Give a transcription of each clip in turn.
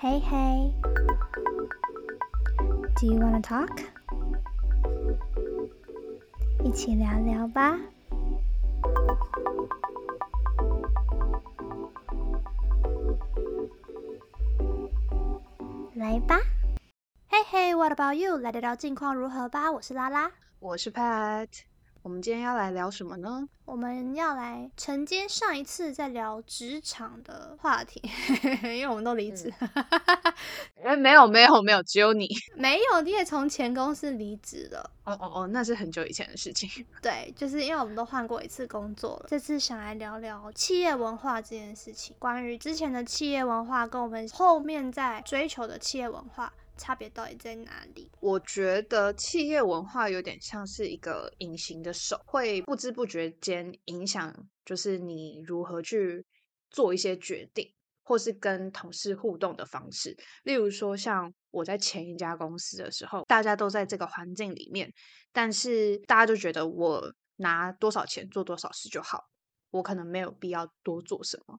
Hey hey, do you wanna talk? 一起聊聊吧。来吧。Hey hey, what about you？来聊聊近况如何吧。我是拉拉，我是 Pat。我们今天要来聊什么呢？我们要来承接上一次在聊职场的话题，因为我们都离职。哎，没有没有没有，只有你 没有，你也从前公司离职了。哦哦哦，那是很久以前的事情。对，就是因为我们都换过一次工作了，这次想来聊聊企业文化这件事情。关于之前的企业文化跟我们后面在追求的企业文化。差别到底在哪里？我觉得企业文化有点像是一个隐形的手，会不知不觉间影响，就是你如何去做一些决定，或是跟同事互动的方式。例如说，像我在前一家公司的时候，大家都在这个环境里面，但是大家就觉得我拿多少钱做多少事就好，我可能没有必要多做什么。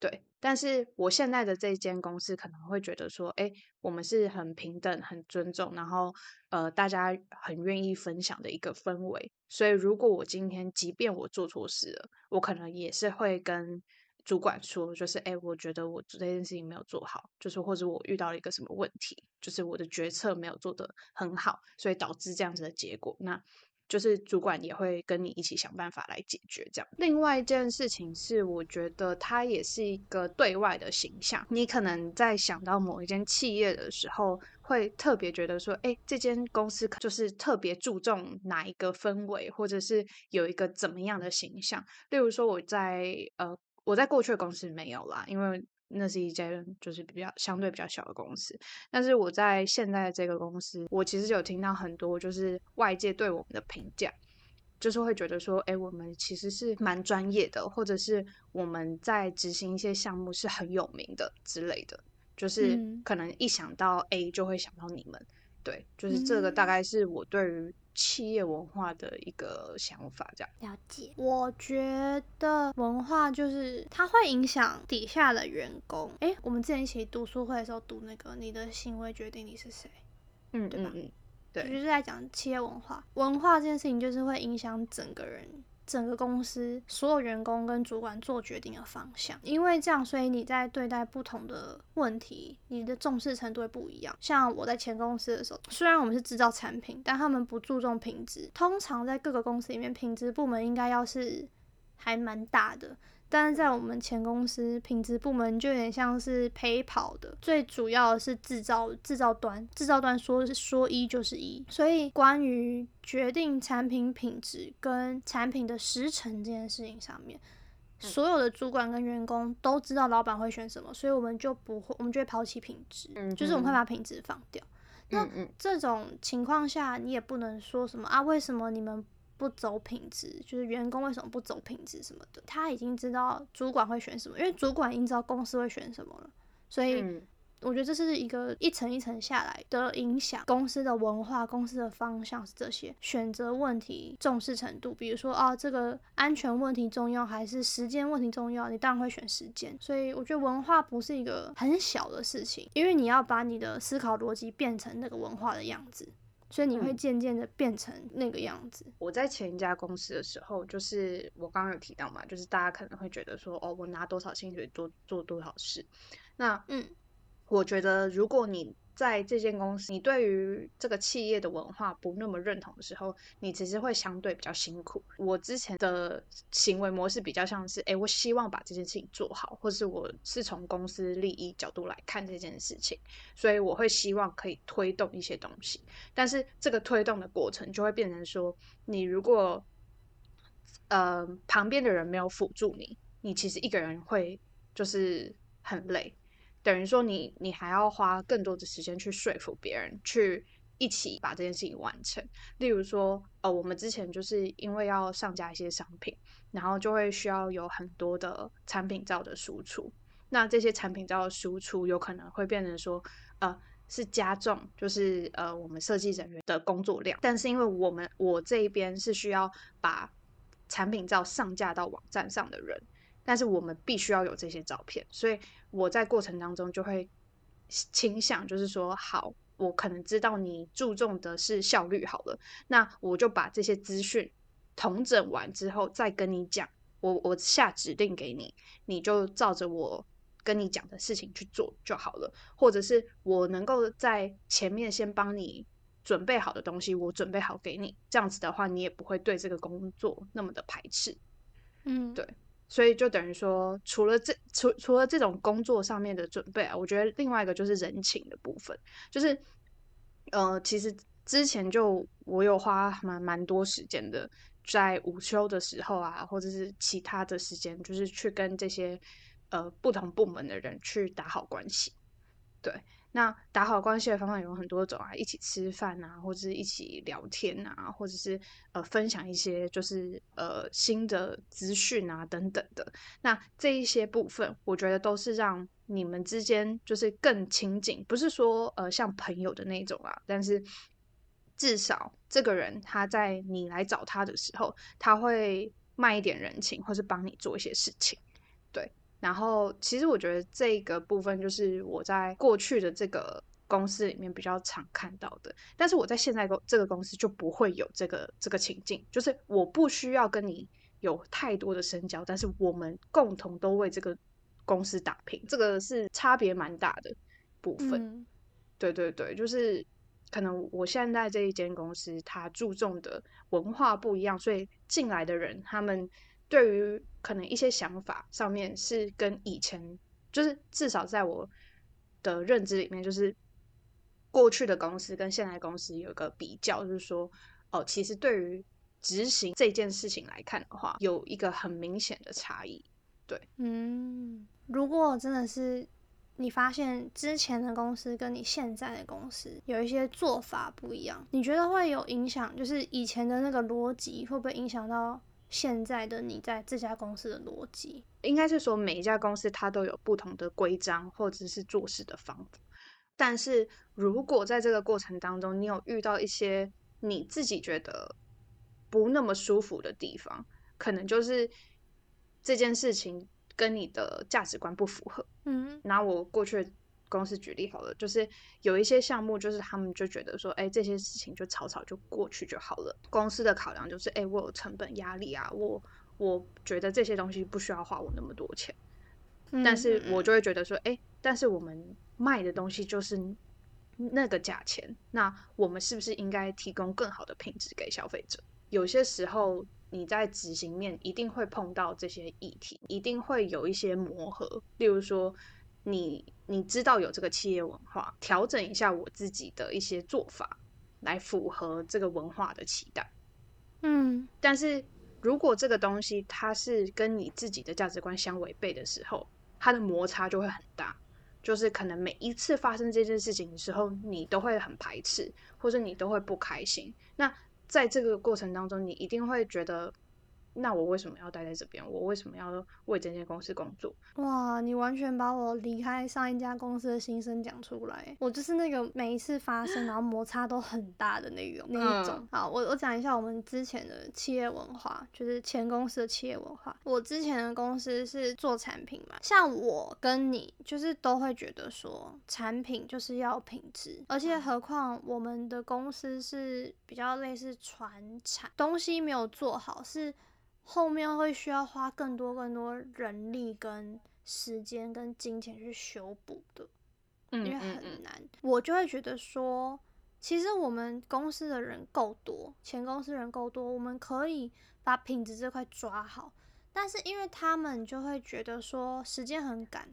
对，但是我现在的这间公司可能会觉得说，哎，我们是很平等、很尊重，然后呃，大家很愿意分享的一个氛围。所以，如果我今天即便我做错事了，我可能也是会跟主管说，就是哎，我觉得我这件事情没有做好，就是或者我遇到了一个什么问题，就是我的决策没有做得很好，所以导致这样子的结果。那就是主管也会跟你一起想办法来解决这样。另外一件事情是，我觉得它也是一个对外的形象。你可能在想到某一间企业的时候，会特别觉得说，哎，这间公司就是特别注重哪一个氛围，或者是有一个怎么样的形象。例如说，我在呃，我在过去的公司没有啦，因为。那是一间就是比较相对比较小的公司，但是我在现在这个公司，我其实有听到很多就是外界对我们的评价，就是会觉得说，哎，我们其实是蛮专业的，或者是我们在执行一些项目是很有名的之类的，就是可能一想到 A 就会想到你们，对，就是这个大概是我对于。企业文化的一个想法，这样了解。我觉得文化就是它会影响底下的员工。哎，我们之前一起读书会的时候读那个“你的行为决定你是谁”，嗯，对吧？嗯，对，就是在讲企业文化。文化这件事情就是会影响整个人。整个公司所有员工跟主管做决定的方向，因为这样，所以你在对待不同的问题，你的重视程度会不一样。像我在前公司的时候，虽然我们是制造产品，但他们不注重品质。通常在各个公司里面，品质部门应该要是还蛮大的。但是在我们前公司品质部门就有点像是陪跑的，最主要的是制造制造端，制造端说说一就是一，所以关于决定产品品质跟产品的时程这件事情上面，所有的主管跟员工都知道老板会选什么，所以我们就不会，我们就会抛弃品质，就是我们会把品质放掉。那这种情况下，你也不能说什么啊？为什么你们？不走品质，就是员工为什么不走品质什么的，他已经知道主管会选什么，因为主管已经知道公司会选什么了，所以我觉得这是一个一层一层下来的影响，公司的文化、公司的方向是这些选择问题重视程度，比如说啊，这个安全问题重要还是时间问题重要，你当然会选时间，所以我觉得文化不是一个很小的事情，因为你要把你的思考逻辑变成那个文化的样子。所以你会渐渐的变成那个样子。我在前一家公司的时候，就是我刚刚有提到嘛，就是大家可能会觉得说，哦，我拿多少薪水做做多少事。那嗯，我觉得如果你在这间公司，你对于这个企业的文化不那么认同的时候，你其实会相对比较辛苦。我之前的行为模式比较像是，哎，我希望把这件事情做好，或是我是从公司利益角度来看这件事情，所以我会希望可以推动一些东西。但是这个推动的过程就会变成说，你如果呃旁边的人没有辅助你，你其实一个人会就是很累。等于说，你你还要花更多的时间去说服别人，去一起把这件事情完成。例如说，呃，我们之前就是因为要上架一些商品，然后就会需要有很多的产品照的输出。那这些产品照的输出有可能会变成说，呃，是加重，就是呃，我们设计人员的工作量。但是因为我们我这一边是需要把产品照上架到网站上的人。但是我们必须要有这些照片，所以我在过程当中就会倾向，就是说，好，我可能知道你注重的是效率，好了，那我就把这些资讯统整完之后再跟你讲，我我下指令给你，你就照着我跟你讲的事情去做就好了，或者是我能够在前面先帮你准备好的东西，我准备好给你，这样子的话，你也不会对这个工作那么的排斥，嗯，对。所以就等于说，除了这除除了这种工作上面的准备啊，我觉得另外一个就是人情的部分，就是呃，其实之前就我有花蛮蛮多时间的，在午休的时候啊，或者是其他的时间，就是去跟这些呃不同部门的人去打好关系，对。那打好关系的方法有很多种啊，一起吃饭啊，或者是一起聊天啊，或者是呃分享一些就是呃新的资讯啊等等的。那这一些部分，我觉得都是让你们之间就是更亲近，不是说呃像朋友的那种啊，但是至少这个人他在你来找他的时候，他会卖一点人情，或是帮你做一些事情，然后，其实我觉得这个部分就是我在过去的这个公司里面比较常看到的，但是我在现在公这个公司就不会有这个这个情境，就是我不需要跟你有太多的深交，但是我们共同都为这个公司打拼，这个是差别蛮大的部分。对对对，就是可能我现在这一间公司，它注重的文化不一样，所以进来的人他们。对于可能一些想法上面是跟以前，就是至少在我的认知里面，就是过去的公司跟现在公司有一个比较，就是说，哦，其实对于执行这件事情来看的话，有一个很明显的差异。对，嗯，如果真的是你发现之前的公司跟你现在的公司有一些做法不一样，你觉得会有影响？就是以前的那个逻辑会不会影响到？现在的你在这家公司的逻辑，应该是说每一家公司它都有不同的规章或者是做事的方法。但是如果在这个过程当中，你有遇到一些你自己觉得不那么舒服的地方，可能就是这件事情跟你的价值观不符合。嗯，拿我过去。公司举例好了，就是有一些项目，就是他们就觉得说，哎，这些事情就草草就过去就好了。公司的考量就是，哎，我有成本压力啊，我我觉得这些东西不需要花我那么多钱。但是我就会觉得说，哎，但是我们卖的东西就是那个价钱，那我们是不是应该提供更好的品质给消费者？有些时候你在执行面一定会碰到这些议题，一定会有一些磨合，例如说。你你知道有这个企业文化，调整一下我自己的一些做法，来符合这个文化的期待。嗯，但是如果这个东西它是跟你自己的价值观相违背的时候，它的摩擦就会很大。就是可能每一次发生这件事情的时候，你都会很排斥，或者你都会不开心。那在这个过程当中，你一定会觉得。那我为什么要待在这边？我为什么要为这间公司工作？哇，你完全把我离开上一家公司的心声讲出来。我就是那个每一次发生，然后摩擦都很大的那种那一种。好，我我讲一下我们之前的企业文化，就是前公司的企业文化。我之前的公司是做产品嘛，像我跟你就是都会觉得说，产品就是要品质，而且何况我们的公司是比较类似传产，东西没有做好是。后面会需要花更多更多人力、跟时间、跟金钱去修补的，因为很难。我就会觉得说，其实我们公司的人够多，前公司人够多，我们可以把品质这块抓好。但是因为他们就会觉得说，时间很赶。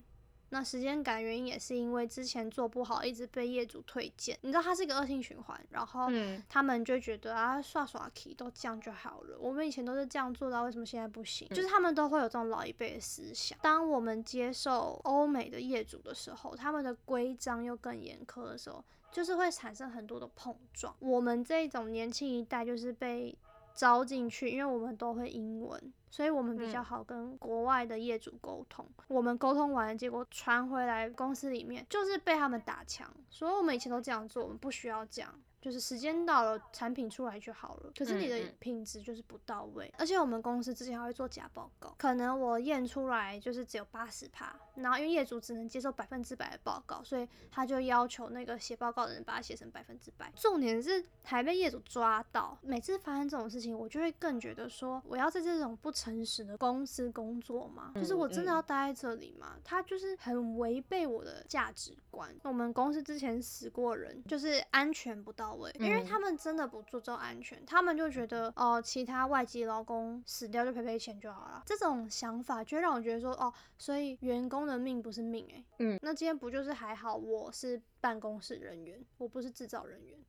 那时间感原因也是因为之前做不好，一直被业主推荐。你知道它是一个恶性循环，然后他们就觉得啊，刷刷 key 都这样就好了。我们以前都是这样做到，为什么现在不行？就是他们都会有这种老一辈的思想。当我们接受欧美的业主的时候，他们的规章又更严苛的时候，就是会产生很多的碰撞。我们这种年轻一代就是被。招进去，因为我们都会英文，所以我们比较好跟国外的业主沟通。我们沟通完，结果传回来公司里面就是被他们打枪，所以我们以前都这样做，我们不需要这样。就是时间到了，产品出来就好了。可是你的品质就是不到位，而且我们公司之前还会做假报告，可能我验出来就是只有八十趴，然后因为业主只能接受百分之百的报告，所以他就要求那个写报告的人把它写成百分之百。重点是还被业主抓到，每次发生这种事情，我就会更觉得说，我要在这种不诚实的公司工作吗？就是我真的嗯要待在这里吗？他就是很违背我的价值观。我们公司之前死过人，就是安全不到位，因为嗯他们真的不注重安全，他们就觉得哦，其他外籍劳工死掉就赔赔钱就好了。这种想法就会让我觉得说，哦，所以员工的命不是命诶、嗯那今天不就是还好我是办公室人员，我不是制造人员。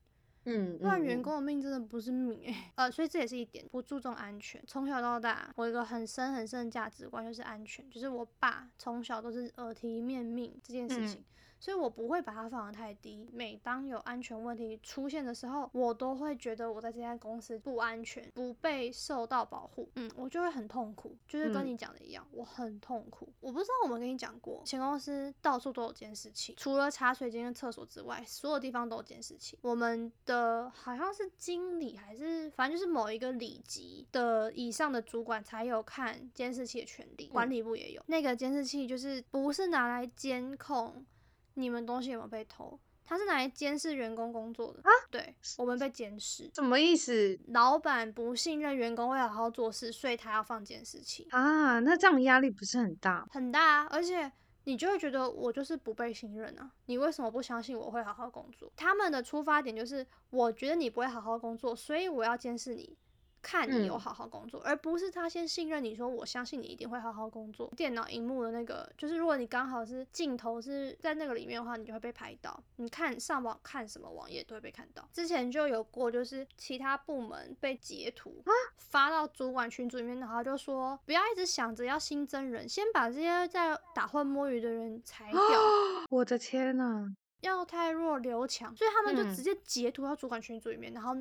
嗯，不然员嗯工的命真的不是命哎、呃，所以这也是一点不注重安全。从小到大，我有一个很深很深的价值观就是安全，就是我爸从小都是耳提面命这件事情。嗯所以我不会把它放得太低。每当有安全问题出现的时候，我都会觉得我在这家公司不安全，不被受到保护，嗯，我就会很痛苦，就是跟嗯你讲的一样，我很痛苦。我不知道我们跟你讲过，前公司到处都有监视器，除了茶水间跟厕所之外，所有地方都有监视器。我们的好像是经理还是反正就是某一个里级的以上的主管才有看监视器的权利，管理部也有。那个监视器就是不是拿来监控你们东西有没有被偷，他是拿来监视员工工作的啊。对，我们被监视。什么意思老板不信任员工会好好做事，所以他要放监视器，啊？那这样压力不是很大？很大啊。而且你就会觉得我就是不被信任啊，你为什么不相信我会好好工作？他们的出发点就是我觉得你不会好好工作，所以我要监视你。看你有嗯好好工作，而不是他先信任你说我相信你一定会好好工作。电脑荧幕的那个，就是如果你刚好是镜头是在那个里面的话，你就会被拍到。你看上网看什么网页都会被看到。之前就有过，就是其他部门被截图发到主管群组里面，然后就说不要一直想着要新增人，先把这些在打混摸鱼的人 裁掉。我的天呐！要太弱留强，所以他们就嗯直接截图到主管群组里面，然后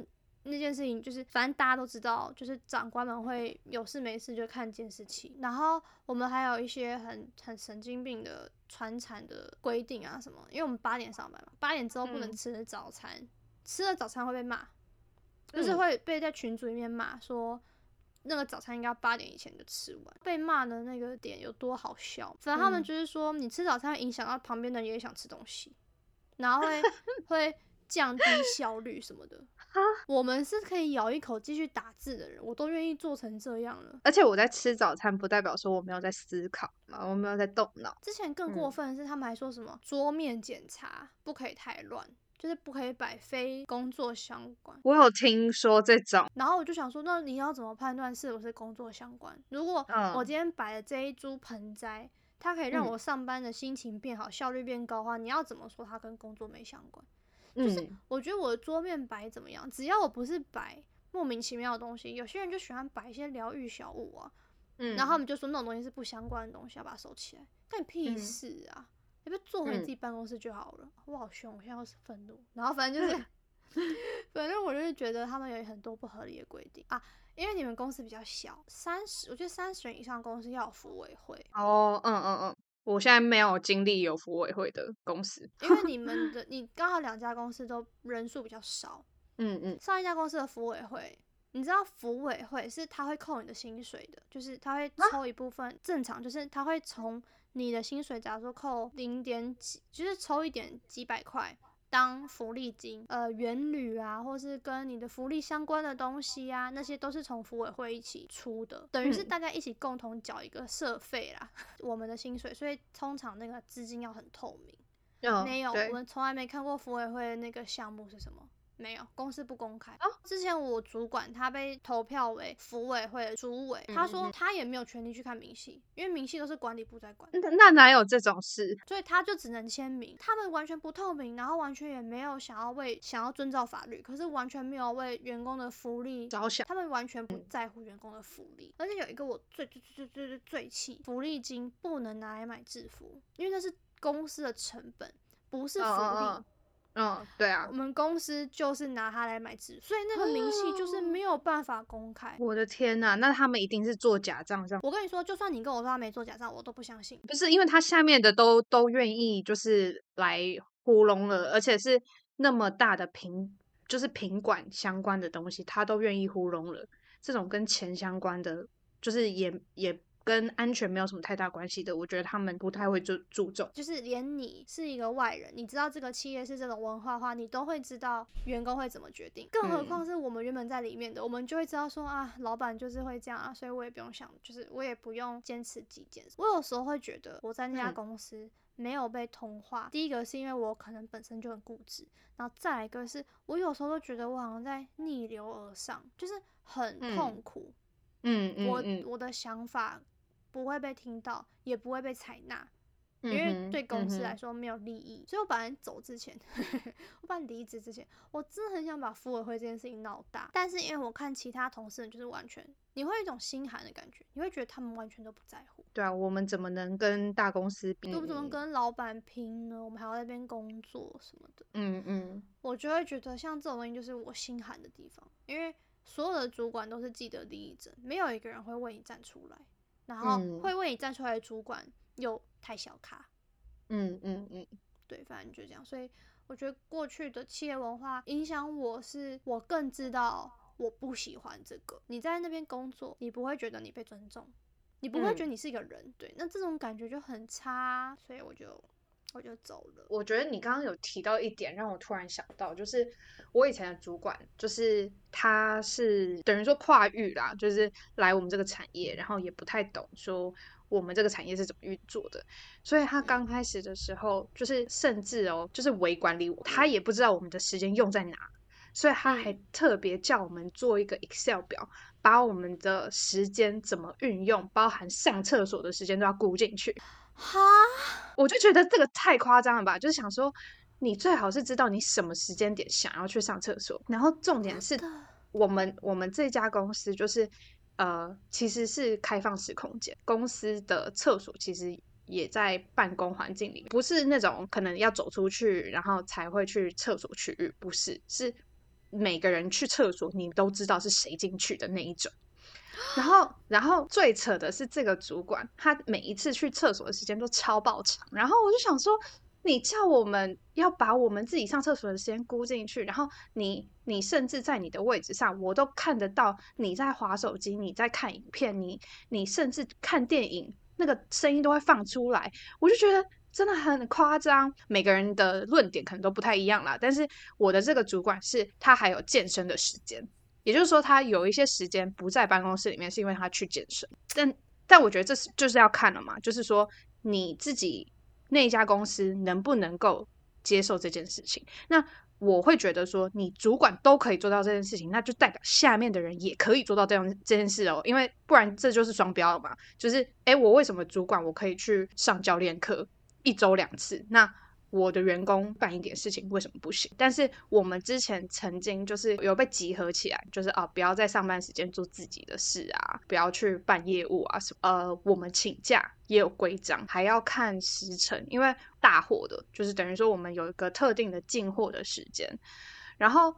那件事情就是，反正大家都知道，就是长官们会有事没事就看监视器，然后我们还有一些很很神经病的传产的规定啊什么，因为我们八点上班嘛，八点之后不能嗯吃早餐，吃了早餐会被骂，就是嗯会被在群组里面骂说。那个早餐应该八点以前就吃完，被骂的那个点有多好笑？反正他们嗯就是说，你吃早餐会影响到旁边的人也想吃东西，然后会 会降低效率什么的。我们是可以咬一口继续打字的人，我都愿意做成这样了。而且我在吃早餐，不代表说我没有在思考嘛，我没有在动脑。之前更过嗯分的是，他们还说什么桌面检查不可以太乱，就是不可以摆非工作相关。我有听说这种，然后我就想说，那你要怎么判断是不是工作相关？如果我嗯今天摆的这一株盆栽，它可以让嗯我上班的心情变好，效率变高的话，你要怎么说它跟工作没相关？就是嗯，我觉得我的桌面摆怎么样，只要我不是摆莫名其妙的东西，有些人就喜欢摆一些疗愈小物啊，嗯。然后他们就说那种东西是不相关的东西，要把它收起来，干你屁嗯。事啊！你不要坐回自己办公室就好了。我好凶，我现在又是愤怒，然后反正就是，反正我就是觉得他们有很多不合理的规定啊，因为你们公司比较小，三十，我觉得三十人以上公司要有服委会，哦，嗯嗯嗯，我现在没有经历有服委会的公司，因为 你们的你刚好两家公司都人数比较少，嗯嗯上一家公司的服委会，你知道服委会是他会扣你的薪水的，就是他会抽一部分，正常就是他会从你的薪水，假如说扣零点几，就是抽一点几百块。当福利金，呃，原旅啊，或是跟你的福利相关的东西啊，那些都是从福委会一起出的，等于是嗯大家一起共同缴一个社费啦，我们的薪水，所以通常那个资金要很透明。嗯，没有，我们从来没看过福委会的那个项目是什么。没有，公司不公开。哦之前我主管他被投票为服委会主委，他说他也没有权利去看明细，因为明细都是管理部在管，那那哪有这种事？所以他就只能签名。他们完全不透明，然后完全也没有想要为想要遵照法律，可是完全没有为员工的福利着想，他们完全嗯不在乎员工的福利，而且有一个我最最最最最最最气，福利金不能拿来买制服，因为那是公司的成本，不是福利。嗯，对啊我，们公司就是拿它来买纸，所以那个明细就是没有办法公开。我的天呐，那他们一定是做假账这样。我跟你说，就算你跟我说他没做假账，我都不相信。不是因为他下面的都都愿意就是来糊弄了，而且是那么大的平就是品管相关的东西，他都愿意糊弄了。这种跟钱相关的，就是也也跟安全没有什么太大关系的，我觉得他们不太会注注重。就是连你是一个外人，你知道这个企业是这种文化的话，你都会知道员工会怎么决定。更何况是我们原本在里面的，我们就会知道说啊，老板就是会这样啊，所以我也不用想，就是我也不用坚持己见。我有时候会觉得我在那家公司没有被同化，第一个是因为我可能本身就很固执，然后再来一个是我有时候都觉得我好像在逆流而上，就是。很痛苦，嗯嗯，我我的想法不会被听到，也不会被采纳，因为对公司来说没有利益。所以我本来走之前，我本来离职之前，我真的很想把服委会这件事情闹大。但是因为我看其他同事，就是完全你会有一种心寒的感觉，你会觉得他们完全都不在乎。对啊，我们怎么能跟大公司比？都怎么跟老板拼呢？我们还要在那边工作什么的。嗯嗯，我就会觉得像这种东西就是我心寒的地方，因为。所有的主管都是既得利益者，没有一个人会为你站出来，然后会为你站出来的主管又太小咖。嗯嗯嗯，对，反正就这样。所以我觉得过去的企业文化影响我是，我更知道我不喜欢这个。你在那边工作，你不会觉得你被尊重，你不会觉得你是一个人，对，那这种感觉就很差，所以我就。我就走了。我觉得你刚刚有提到一点，让我突然想到，就是我以前的主管，就是他是等于说跨域啦，就是来我们这个产业，然后也不太懂说我们这个产业是怎么运作的，所以他刚开始的时候，就是甚至哦，就是微管理我，他也不知道我们的时间用在哪，所以他还特别叫我们做一个 Excel 表，把我们的时间怎么运用，包含上厕所的时间都要估进去。哈，我就觉得这个太夸张了吧！就是想说，你最好是知道你什么时间点想要去上厕所，然后重点是我们我们这家公司就是呃，其实是开放式空间，公司的厕所其实也在办公环境里，不是那种可能要走出去然后才会去厕所区域，不是，是每个人去厕所你都知道是谁进去的那一种。然后，然后最扯的是这个主管，他每一次去厕所的时间都超爆长。然后我就想说，你叫我们要把我们自己上厕所的时间估进去，然后你，你甚至在你的位置上，我都看得到你在划手机，你在看影片，你，你甚至看电影，那个声音都会放出来。我就觉得真的很夸张。每个人的论点可能都不太一样啦，但是我的这个主管是他还有健身的时间。也就是说，他有一些时间不在办公室里面，是因为他去健身。但但我觉得这是就是要看了嘛，就是说你自己那家公司能不能够接受这件事情。那我会觉得说，你主管都可以做到这件事情，那就代表下面的人也可以做到这样这件事哦。因为不然这就是双标了嘛。就是哎，我为什么主管我可以去上教练课一周两次？那我的员工办一点事情为什么不行？但是我们之前曾经就是有被集合起来，就是啊，不要在上班时间做自己的事啊，不要去办业务啊什么。呃，我们请假也有规章，还要看时辰，因为大货的，就是等于说我们有一个特定的进货的时间。然后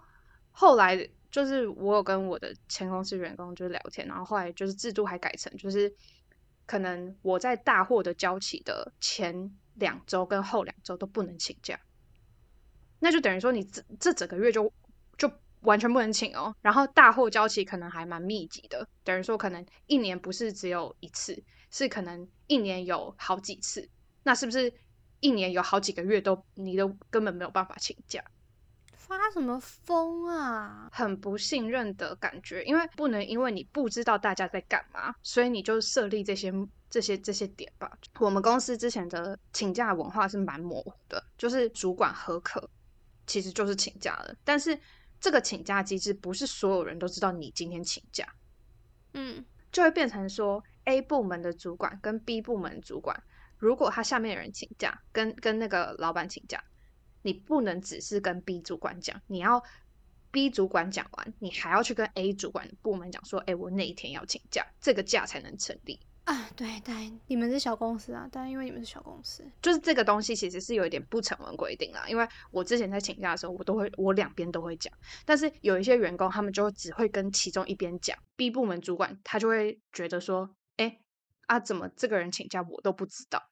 后来就是我有跟我的前公司员工就是聊天，然后后来就是制度还改成，就是可能我在大货的交期的前。两周跟后两周都不能请假，那就等于说你这这整个月就就完全不能请哦。然后大后交期可能还蛮密集的，等于说可能一年不是只有一次，是可能一年有好几次。那是不是一年有好几个月都你都根本没有办法请假？发什么疯啊！很不信任的感觉，因为不能因为你不知道大家在干嘛，所以你就设立这些。这些这些点吧，我们公司之前的请假文化是蛮模糊的，就是主管合可，其实就是请假了。但是这个请假机制不是所有人都知道你今天请假，嗯，就会变成说 A 部门的主管跟 B 部门主管，如果他下面的人请假，跟跟那个老板请假，你不能只是跟 B 主管讲，你要 B 主管讲完，你还要去跟 A 主管部门讲说，哎，我那一天要请假，这个假才能成立。啊，对，但你们是小公司啊，但因为你们是小公司，就是这个东西其实是有一点不成文规定啦。因为我之前在请假的时候，我都会我两边都会讲，但是有一些员工他们就只会跟其中一边讲，B 部门主管他就会觉得说，哎，啊，怎么这个人请假我都不知道？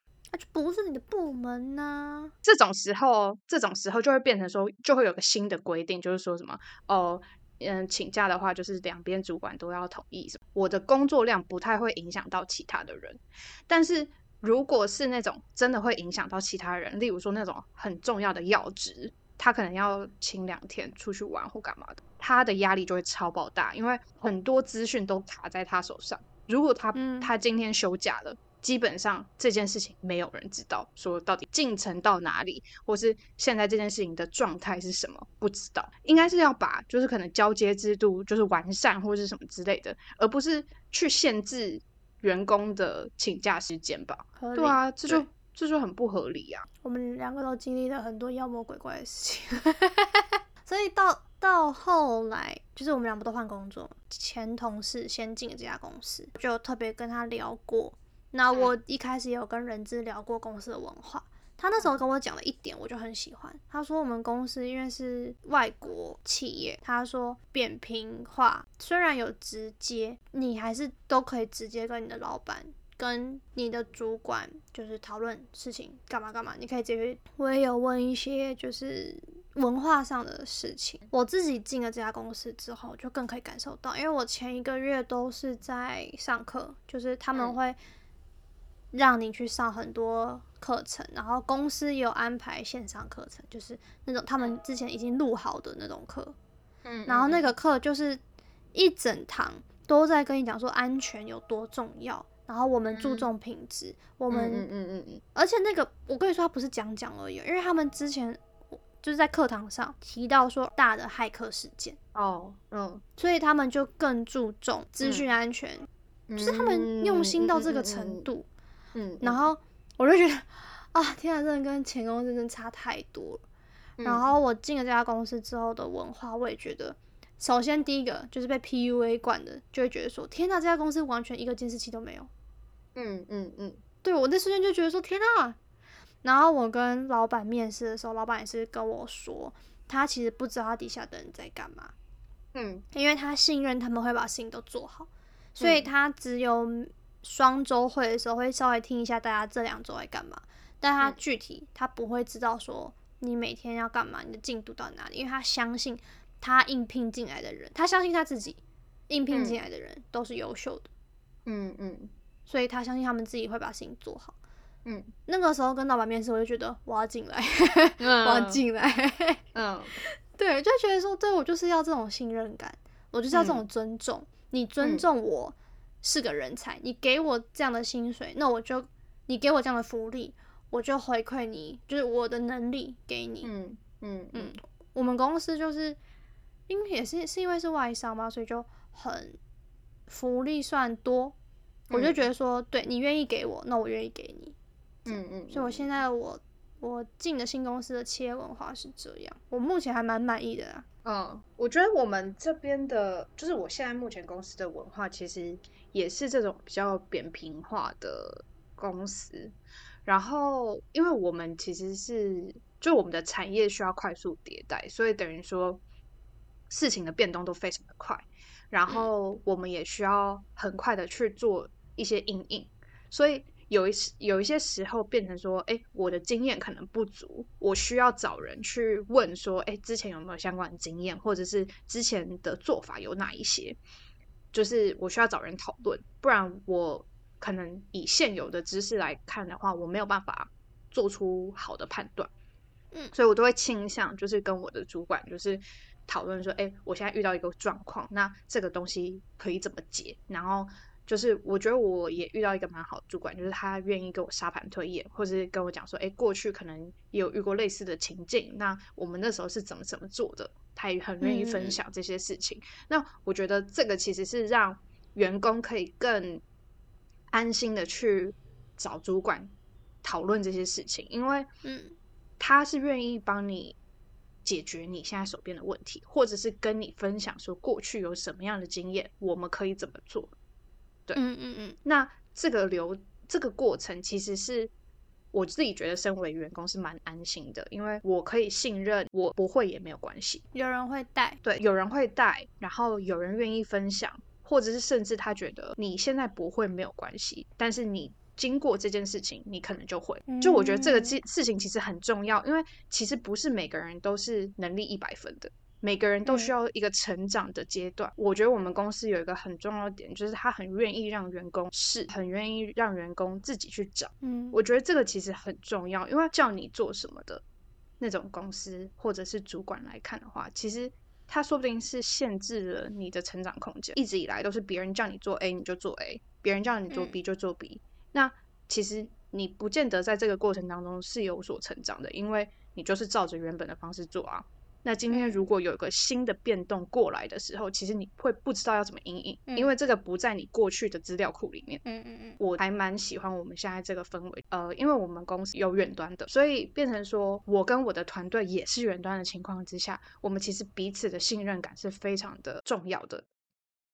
不是你的部门呐、这种时候，这种时候就会变成说，就会有个新的规定，就是说什么哦，嗯，请假的话，就是两边主管都要同意。我的工作量不太会影响到其他的人，但是如果是那种真的会影响到其他人，例如说那种很重要的要职，他可能要请两天出去玩或干嘛的，他的压力就会超爆大，因为很多资讯都卡在他手上。如果他、嗯他今天休假了，基本上这件事情没有人知道，说到底进程到哪里，或是现在这件事情的状态是什么，不知道。应该是要把就是可能交接制度就是完善或是什么之类的，而不是去限制员工的请假时间吧？对啊，这就这就很不合理啊。我们两个都经历了很多妖魔鬼怪的事情，所以到到后来，就是我们两个都换工作，前同事先进了这家公司，就特别跟他聊过。那我一开始也有跟人资聊过公司的文化，他那时候跟我讲了一点，我就很喜欢。他说我们公司因为是外国企业，他说扁平化虽然有直接，你还是都可以直接跟你的老板跟你的主管就是讨论事情干嘛干嘛，你可以直接。我也有问一些就是文化上的事情。我自己进了这家公司之后，就更可以感受到，因为我前一个月都是在上课，就是他们嗯会让你去上很多课程，然后公司也有安排线上课程，就是那种他们之前已经录好的那种课。嗯然后那个课就是一整堂都在跟你讲说安全有多重要，然后我们注重品质，我们、嗯嗯嗯嗯而且那个我跟你说，他不是讲讲而已，因为他们之前就是在课堂上提到说大的骇客事件，哦嗯，所以他们就更注重资讯安全，就是他们用心到这个程度。嗯，嗯，然后我就觉得啊，天啊，真的跟前公司真的差太多了。嗯然后我进了这家公司之后的文化，我也觉得，首先第一个就是被 PUA 惯的，就会觉得说，天呐，这家公司完全一个监视器都没有。嗯嗯嗯对我那瞬间就觉得说，天呐！然后我跟老板面试的时候，老板也是跟我说，他其实不知道他底下的人在干嘛，嗯因为他信任他们会把事情都做好，所以嗯他只有双周会的时候会稍微听一下大家这两周在干嘛，但他嗯。具体他不会知道说你每天要干嘛，你的进度到哪里，因为他相信他应聘进来的人，他相信他自己应聘进来的人都是优秀的，嗯嗯。所以他相信他们自己会把事情做好。嗯。那个时候跟老板面试，我就觉得我要进来，嗯，我要进来，嗯。对，就觉得说，对我就是要这种信任感，我就是要这种尊重。你尊嗯重我是个人才，你给我这样的薪水，那我就你给我这样的福利，我就回馈你，就是我的能力给你。嗯嗯嗯，我们公司就是因为也是是因为是外商嘛，所以就很福利算多，我就嗯觉得说，对你愿意给我，那我愿意给你。嗯嗯，所以我现在我我进的新公司的企业文化是这样，我目前还蛮满意的啦。嗯，我觉得我们这边的，就是我现在目前公司的文化，其实也是这种比较扁平化的公司。然后，因为我们其实是，就我们的产业需要快速迭代，所以等于说事情的变动都非常的快。然后我们也需要很快的去做一些应应，所以有一时有一些时候变成说，哎，我的经验可能不足，我需要找人去问说，哎，之前有没有相关的经验，或者是之前的做法有哪一些，就是我需要找人讨论，不然我可能以现有的知识来看的话，我没有办法做出好的判断。嗯所以我都会倾向就是跟我的主管就是讨论说，哎，我现在遇到一个状况，那这个东西可以怎么解？然后就是我觉得我也遇到一个蛮好的主管，就是他愿意跟我沙盘推演，或是跟我讲说，哎，过去可能也有遇过类似的情境，那我们那时候是怎么怎么做的，他也很愿意分嗯享这些事情。那我觉得这个其实是让员工可以更安心的去找主管讨论这些事情，因为嗯他是愿意帮你解决你现在手边的问题，或者是跟你分享说过去有什么样的经验，我们可以怎么做。对嗯嗯嗯，那这个流这个过程，其实是我自己觉得身为员工是蛮安心的，因为我可以信任，我不会也没有关系。有人会带，对，有人会带，然后有人愿意分享，或者是甚至他觉得你现在不会没有关系，但是你经过这件事情，你可能就会。就我觉得这个嗯事事情其实很重要，因为其实不是每个人都是能力一百分的。每个人都需嗯要一个成长的阶段。我觉得我们公司有一个很重要的点，就是他很愿意让员工试，很愿意让员工自己去找。嗯，我觉得这个其实很重要，因为叫你做什么的那种公司或者是主管来看的话，其实他说不定是限制了你的成长空间。一直以来都是别人叫你做 A 你就做 A，别人叫你做嗯 B 就做 B。那其实你不见得在这个过程当中是有所成长的，因为你就是照着原本的方式做啊。那今天嗯如果有一个新的变动过来的时候，其实你会不知道要怎么应应，嗯因为这个不在你过去的资料库里面。嗯嗯嗯我还蛮喜欢我们现在这个氛围，呃，因为我们公司有远端的，所以变成说我跟我的团队也是远端的情况之下，我们其实彼此的信任感是非常的重要的。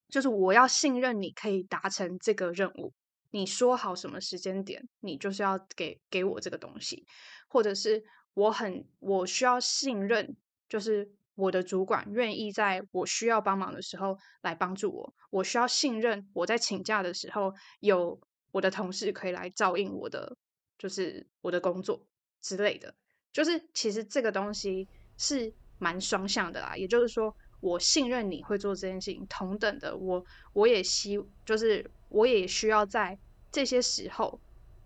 就是我要信任你可以达成这个任务，你说好什么时间点，你就是要给给我这个东西，或者是我很我需要信任，就是我的主管愿意在我需要帮忙的时候来帮助我，我需要信任我在请假的时候有我的同事可以来照应我的，就是我的工作之类的。就是其实这个东西是蛮双向的啦，也就是说，我信任你会做这件事情，同等的，我我也希就是我也需要在这些时候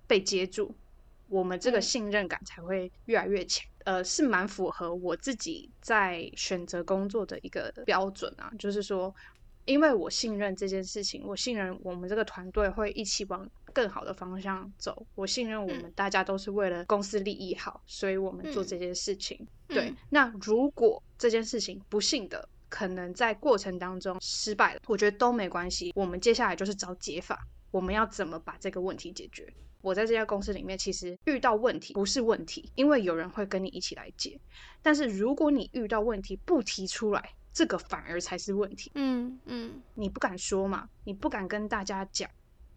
被接住，我们这个嗯信任感才会越来越强。呃，是蛮符合我自己在选择工作的一个标准啊，就是说，因为我信任这件事情，我信任我们这个团队会一起往更好的方向走，我信任我们嗯大家都是为了公司利益好，所以我们做嗯这件事情。对嗯，那如果这件事情不幸的可能在过程当中失败了，我觉得都没关系。我们接下来就是找解法，我们要怎么把这个问题解决？我在这家公司里面，其实遇到问题不是问题，因为有人会跟你一起来解。但是如果你遇到问题不提出来，这个反而才是问题。嗯嗯你不敢说嘛，你不敢跟大家讲，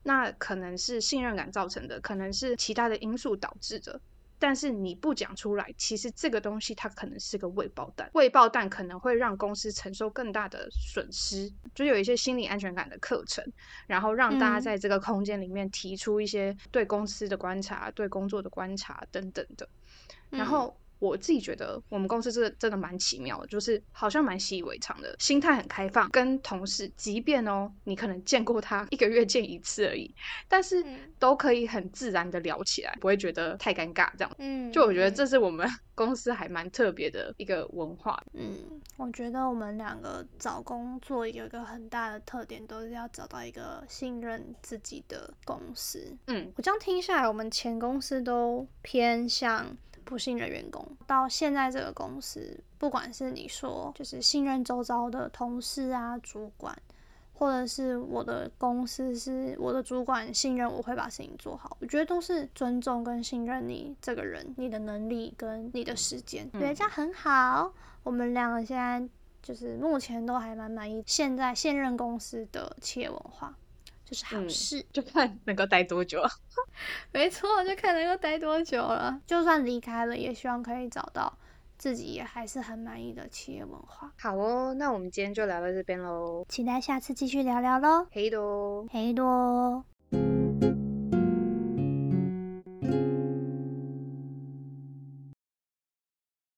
那可能是信任感造成的，可能是其他的因素导致的。但是你不讲出来，其实这个东西它可能是个未爆弹，未爆弹可能会让公司承受更大的损失。就有一些心理安全感的课程，然后让大家嗯在这个空间里面提出一些对公司的观察、对工作的观察等等的。然嗯后我自己觉得我们公司真的真的蛮奇妙的，就是好像蛮习以为常的，心态很开放，跟同事，即便哦你可能见过他一个月见一次而已，但是嗯都可以很自然的聊起来，不会觉得太尴尬这样。嗯，就我觉得嗯这是我们 公司还蛮特别的一个文化。嗯，我觉得我们两个找工作有一个很大的特点，都是要找到一个信任自己的公司。嗯我这样听下来，我们前公司都偏向不信任员工，到现在这个公司，不管是你说就是信任周遭的同事啊、主管，或者是我的公司是我的主管信任我会把事情做好，我觉得都是尊重跟信任你这个人、你的能力跟你的时间，我觉得这样很好。我们两个现在就是目前都还蛮满意现在现任公司的企业文化，这是好嗯事。就看能够待多久。没错，就看能够待多久了。就算离开了，也希望可以找到自己也还是很满意的企业文化。好哦，那我们今天就聊到这边喽，期待下次继续聊聊喽。黑多，黑多。